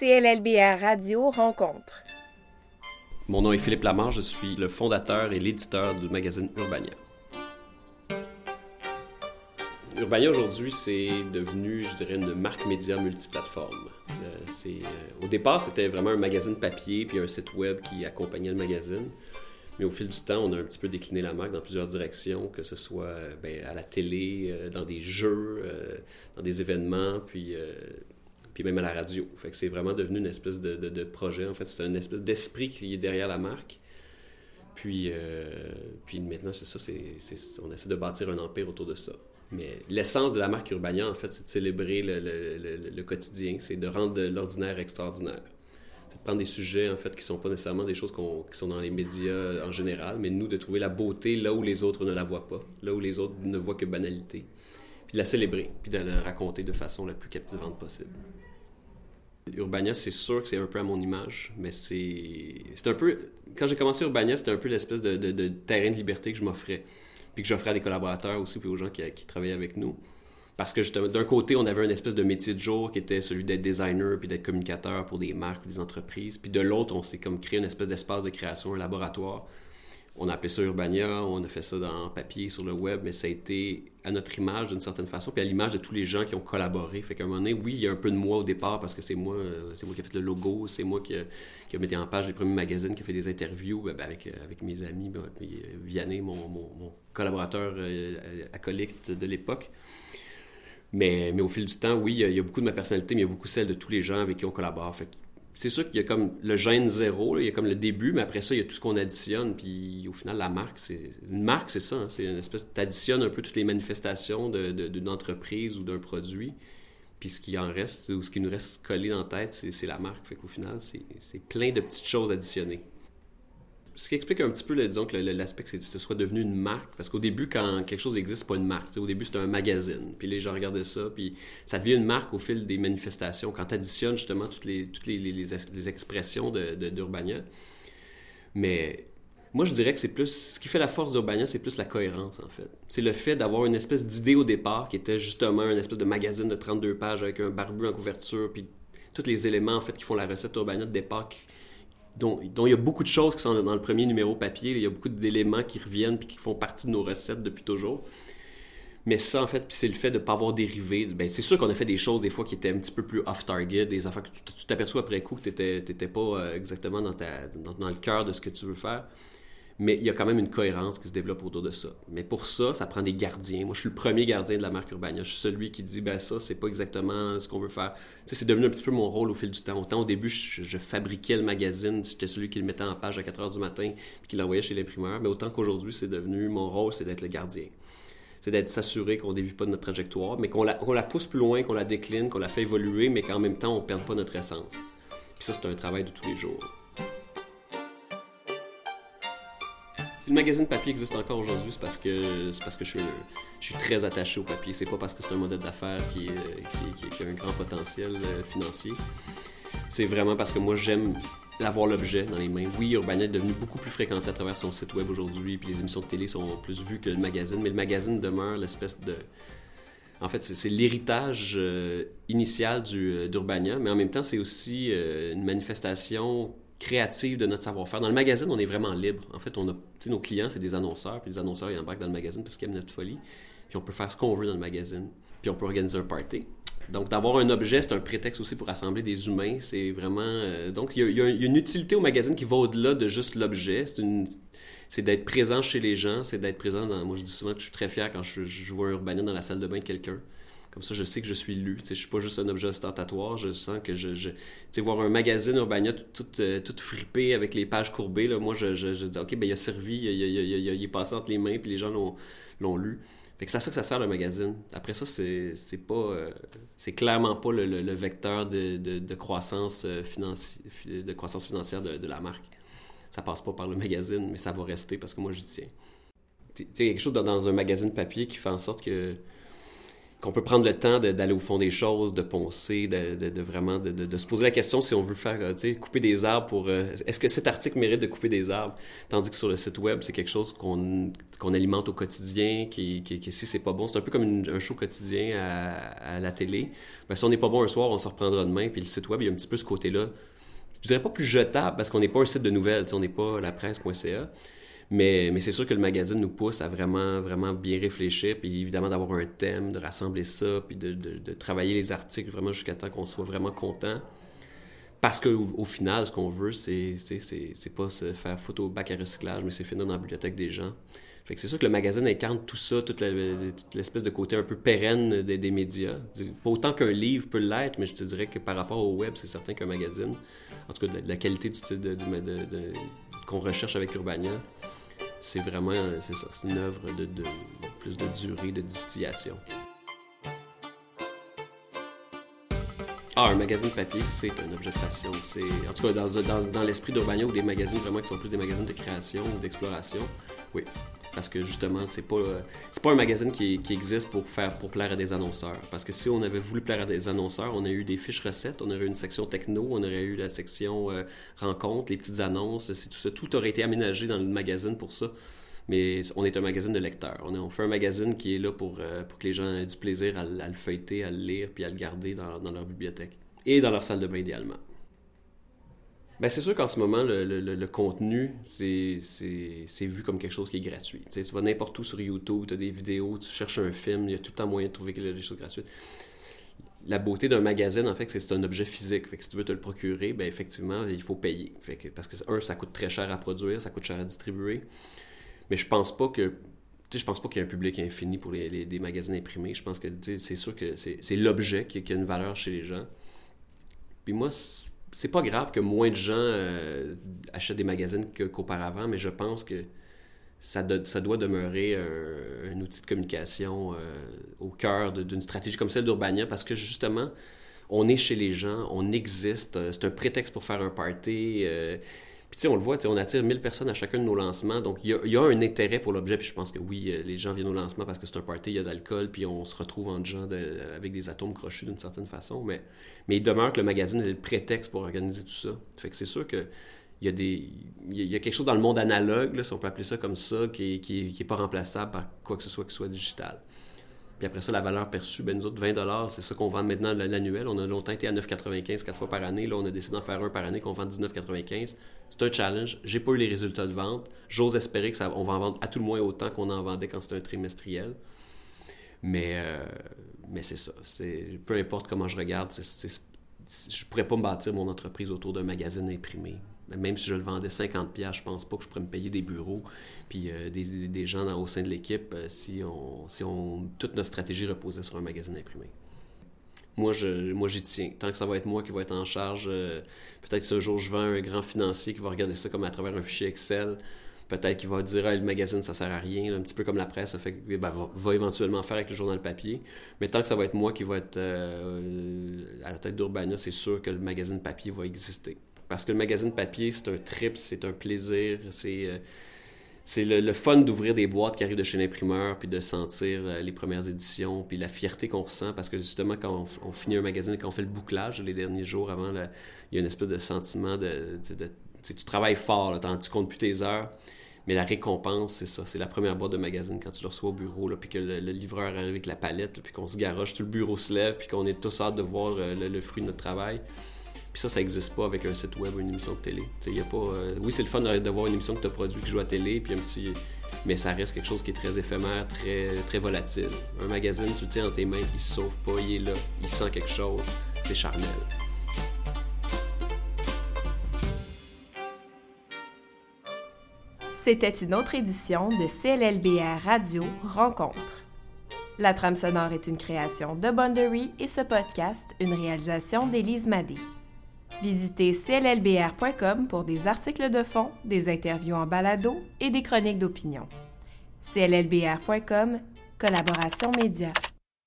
CLLBR Radio rencontre. Mon nom est Philippe Lamarre, je suis le fondateur et l'éditeur du magazine Urbania. Urbania aujourd'hui, c'est devenu, je dirais, une marque média multiplateforme. Euh, euh, au départ, c'était vraiment un magazine papier puis un site web qui accompagnait le magazine. Mais au fil du temps, on a un petit peu décliné la marque dans plusieurs directions, que ce soit ben, à la télé, euh, dans des jeux, euh, dans des événements, puis, puis même à la radio. Fait c'est vraiment devenu une espèce de, de- projet. En fait, c'est une espèce d'esprit qui est derrière la marque. Puis, euh, puis maintenant, c'est ça, c'est, on essaie de bâtir un empire autour de ça. Mais l'essence de la marque Urbania, en fait, c'est de célébrer le, le- le- le quotidien, c'est de rendre l'ordinaire extraordinaire. C'est de prendre des sujets, en fait, qui sont pas nécessairement des choses qu'on- qui sont dans les médias en général, mais nous, de trouver la beauté là où les autres ne la voient pas, là où les autres ne voient que banalité. Puis de la célébrer, puis de la raconter de façon la plus captivante possible. Urbania, c'est sûr que c'est un peu à mon image, mais c'est c'est un peu... Quand j'ai commencé Urbania, c'était un peu l'espèce de, terrain de liberté que je m'offrais, puis que j'offrais à des collaborateurs aussi, puis aux gens qui, travaillaient avec nous. Parce que justement, d'un côté, on avait une espèce de métier de jour qui était celui d'être designer puis d'être communicateur pour des marques, des entreprises. Puis de l'autre, on s'est comme créé une espèce d'espace de création, un laboratoire. On a appelé ça Urbania, on a fait ça dans papier, sur le web, mais ça a été à notre image d'une certaine façon, puis à l'image de tous les gens qui ont collaboré. Fait qu'à un moment donné, oui, il y a un peu de moi au départ parce que c'est moi, euh, c'est moi qui ai fait le logo, c'est moi qui, qui a mis en page les premiers magazines, qui a fait des interviews ben, ben, avec, euh, avec mes amis, ben, puis, euh, Vianney, mon, collaborateur euh, acolyte de l'époque. Mais, au fil du temps, oui, il y, a, beaucoup de ma personnalité, mais il y a beaucoup celle de tous les gens avec qui on collabore. Fait c'est sûr qu'il y a comme le gène zéro, il y a comme le début, mais après ça, il y a tout ce qu'on additionne. Puis au final, la marque, c'est une marque, c'est ça. hein, c'est une espèce. T'additionnes un peu toutes les manifestations d'une entreprise ou d'un produit. Puis ce qui en reste, ou ce qui nous reste collé dans la tête, c'est la marque. Fait qu'au final, c'est plein de petites choses additionnées ce qui explique un petit peu, disons, que l'aspect que ce soit devenu une marque. Parce qu'au début, quand quelque chose existe, c'est pas une marque. Au début, c'était un magazine. Puis les gens regardaient ça, puis ça devient une marque au fil des manifestations. Quand tu additionnes justement toutes les, toutes les, les- les ex- les expressions de, de- d'Urbania. Mais moi, je dirais que c'est plus. Ce qui fait la force d'Urbania, c'est plus la cohérence, en fait. C'est le fait d'avoir une espèce d'idée au départ qui était justement une espèce de magazine de 32 pages avec un barbu en couverture, puis tous les éléments, en fait, qui font la recette Urbania de départ. qui- dont, il y a beaucoup de choses qui sont dans le premier numéro papier. Il y a beaucoup d'éléments qui reviennent puis qui font partie de nos recettes depuis toujours. Mais ça, en fait, c'est le fait de ne pas avoir dérivé. Ben, c'est sûr qu'on a fait des choses, des fois, qui étaient un petit peu plus off-target, des affaires que tu t'aperçois après coup que tu n'étais pas euh, exactement dans, dans, dans le cœur de ce que tu veux faire. Mais il y a quand même une cohérence qui se développe autour de ça. Mais pour ça, ça prend des gardiens. Moi, je suis le premier gardien de la marque Urbania. Je suis celui qui dit, ben ça, c'est pas exactement ce qu'on veut faire. Tu sais, c'est devenu un petit peu mon rôle au fil du temps. Autant au début, je, fabriquais le magazine, j'étais celui qui le mettait en page à 4 heures du matin, puis qui l'envoyait chez l'imprimeur. Mais autant qu'aujourd'hui, c'est devenu mon rôle, c'est d'être le gardien. C'est d'être s'assurer qu'on ne dévie pas de notre trajectoire, mais qu'on la, la pousse plus loin, qu'on la décline, qu'on la fait évoluer, mais qu'en même temps, on ne perde pas notre essence. Puis ça, c'est un travail de tous les jours. Le magazine papier existe encore aujourd'hui, c'est parce que c'est parce que je suis, très attaché au papier. C'est pas parce que c'est un modèle d'affaires qui, qui a un grand potentiel euh, financier. C'est vraiment parce que moi j'aime avoir l'objet dans les mains. Oui, Urbania est devenu beaucoup plus fréquenté à travers son site web aujourd'hui, puis les émissions de télé sont plus vues que le magazine, mais le magazine demeure l'espèce de en fait, c'est l'héritage euh, initial du, euh, d'Urbania, mais en même temps, c'est aussi euh, une manifestation créative de notre savoir-faire. Dans le magazine, on est vraiment libre. En fait, on a, nos clients, c'est des annonceurs, puis les annonceurs, ils embarquent dans le magazine parce qu'ils aiment notre folie. Puis on peut faire ce qu'on veut dans le magazine. Puis on peut organiser un party. Donc, d'avoir un objet, c'est un prétexte aussi pour rassembler des humains. C'est vraiment... euh, donc, il y, a, une utilité au magazine qui va au-delà de juste l'objet. C'est d'être présent chez les gens, c'est d'être présent dans... Moi, je dis souvent que je suis très fier quand je, je vois un Urbania dans la salle de bain de quelqu'un. Comme ça, je sais que je suis lu. Je suis pas juste un objet ostentatoire. Je sens que je... Tu sais, voir un magazine Urbania tout, euh, tout fripé avec les pages courbées, là, moi, je, je, je dis, OK, ben il a servi, il, il, il, il, est passé entre les mains, puis les gens l'ont, lu. Fait que c'est à ça que ça sert le magazine. Après ça, c'est, pas... euh, c'est clairement pas le, le, vecteur de, de, croissance, euh, financi... de croissance financière de, de la marque ça passe pas par le magazine, mais ça va rester parce que moi j'y tiens. Tu sais, quelque chose dans, dans un magazine papier qui fait en sorte que qu'on peut prendre le temps d'aller au fond des choses, de poncer, de, vraiment de, se poser la question si on veut faire, tu sais, couper des arbres pour... Est-ce que cet article mérite de couper des arbres? Tandis que sur le site web, c'est quelque chose qu'on alimente au quotidien, qui, qui, si c'est pas bon, c'est un peu comme un show quotidien à, à la télé. Ben, si on n'est pas bon un soir, on se reprendra demain. Puis le site web, il y a un petit peu ce côté-là. Je dirais pas plus jetable parce qu'on n'est pas un site de nouvelles, on n'est pas la presse.ca. Mais, c'est sûr que le magazine nous pousse à vraiment, vraiment bien réfléchir, puis évidemment d'avoir un thème, de rassembler ça, puis de, travailler les articles vraiment jusqu'à temps qu'on soit vraiment content. Parce qu'au au final, ce qu'on veut, c'est, pas se faire photo au bac à recyclage, mais c'est finir dans la bibliothèque des gens. Fait que c'est sûr que le magazine incarne tout ça, toute, l'espèce de côté un peu pérenne des, médias. Pas autant qu'un livre peut l'être, mais je te dirais que par rapport au web, c'est certain qu'un magazine, en tout cas de, la qualité qu'on recherche avec Urbania, c'est vraiment, c'est ça, c'est une œuvre de, de, plus de durée, de distillation. Ah, un magazine papier, c'est un objet de passion. En tout cas, dans, dans, dans l'esprit d'Urbania ou des magazines vraiment qui sont plus des magazines de création ou d'exploration, oui. Parce que justement, c'est pas, c'est pas un magazine qui, existe pour, faire, pour plaire à des annonceurs. Parce que si on avait voulu plaire à des annonceurs, on a eu des fiches recettes, on aurait eu une section techno, on aurait eu la section euh, rencontres, les petites annonces, tout ça. Tout aurait été aménagé dans le magazine pour ça. Mais on est un magazine de lecteurs. On, on fait un magazine qui est là pour, euh, pour que les gens aient du plaisir à, le feuilleter, à le lire, puis à le garder dans, dans leur bibliothèque. Et dans leur salle de bain idéalement. Ben, c'est sûr qu'en ce moment, le, le, contenu, c'est vu comme quelque chose qui est gratuit. tu vas n'importe où sur YouTube, tu as des vidéos, tu cherches un film, il y a tout le temps moyen de trouver des choses gratuites. La beauté d'un magazine, en fait, c'est que c'est un objet physique. Fait que si tu veux te le procurer, ben effectivement, il faut payer. Fait que, parce que, un, ça coûte très cher à produire, ça coûte cher à distribuer. Mais je pense pas que je pense pas qu'il y ait un public infini pour les, les, magazines imprimés. Je pense que c'est sûr que c'est l'objet qui, qui, a une valeur chez les gens. Puis moi, pas grave que moins de gens euh, achètent des magazines qu'auparavant, mais je pense que ça, ça doit demeurer un, outil de communication euh, au cœur d'une stratégie comme celle d'Urbania parce que justement, on est chez les gens, on existe, euh, c'est un prétexte pour faire un party. Puis, tu sais, on le voit, on attire 1000 personnes à chacun de nos lancements. Donc, il y, a, un intérêt pour l'objet. Puis, je pense que oui, les gens viennent au lancement parce que c'est un party, il y a d'alcool, puis on se retrouve en gens avec des atomes crochus d'une certaine façon. Mais, mais il demeure que le magazine est le prétexte pour organiser tout ça. Fait que c'est sûr que. Il y, a des, il y a quelque chose dans le monde analogue, si on peut appeler ça comme ça, qui n'est qui, qui est pas remplaçable par quoi que ce soit qui soit digital. Puis après ça, la valeur perçue, ben nous autres, 20 c'est ça qu'on vend maintenant l'annuel. On a longtemps été à 9,95 quatre fois par année. Là, on a décidé d'en faire un par année qu'on vend 19,95. C'est un challenge. J'ai pas eu les résultats de vente. J'ose espérer que ça, on va en vendre à tout le moins autant qu'on en vendait quand c'était un trimestriel. Mais, euh, mais c'est ça. Peu importe comment je regarde, je pourrais pas me bâtir mon entreprise autour d'un magazine imprimé même si je le vendais 50 pièces, je pense pas que je pourrais me payer des bureaux puis euh, des, gens au sein de l'équipe euh, si on si on toute notre stratégie reposait sur un magazine imprimé. Moi, moi, j'y tiens. Tant que ça va être moi qui va être en charge, euh, peut-être ce jour, je vends un grand financier qui va regarder ça comme à travers un fichier Excel. Peut-être qu'il va dire ah, le magazine, ça sert à rien, un petit peu comme la presse, ben, va, éventuellement faire avec le journal papier. Mais tant que ça va être moi qui va être à la tête d'Urbania, c'est sûr que le magazine papier va exister. Parce que le magazine papier, c'est un trip, c'est un plaisir, c'est euh, c'est le, fun d'ouvrir des boîtes qui arrivent de chez l'imprimeur, puis de sentir euh, les premières éditions, puis la fierté qu'on ressent, parce que justement, quand on, finit un magazine, quand on fait le bouclage les derniers jours avant, il y a une espèce de sentiment de... tu travailles fort, là, tu comptes plus tes heures, mais la récompense, c'est ça, c'est la première boîte de magazine quand tu le reçois au bureau, puis que le, livreur arrive avec la palette, puis qu'on se garoche, tout le bureau se lève, puis qu'on est tous hâte de voir euh, le fruit de notre travail. Puis ça, ça n'existe pas avec un site web ou une émission de télé. A pas, euh, oui, c'est le fun de voir une émission que tu as produite qui joue à télé, puis un petit... mais ça reste quelque chose qui est très éphémère, très, très volatile. Un magazine, tu le tiens dans tes mains, il se sauve pas, il est là, il sent quelque chose, c'est charnel. C'était une autre édition de CLLBR Radio Rencontre. La trame sonore est une création de Boundary et ce podcast, une réalisation d'Élise Madé. Visitez cllbr.com pour des articles de fond, des interviews en balado et des chroniques d'opinion. cllbr.com, collaboration média.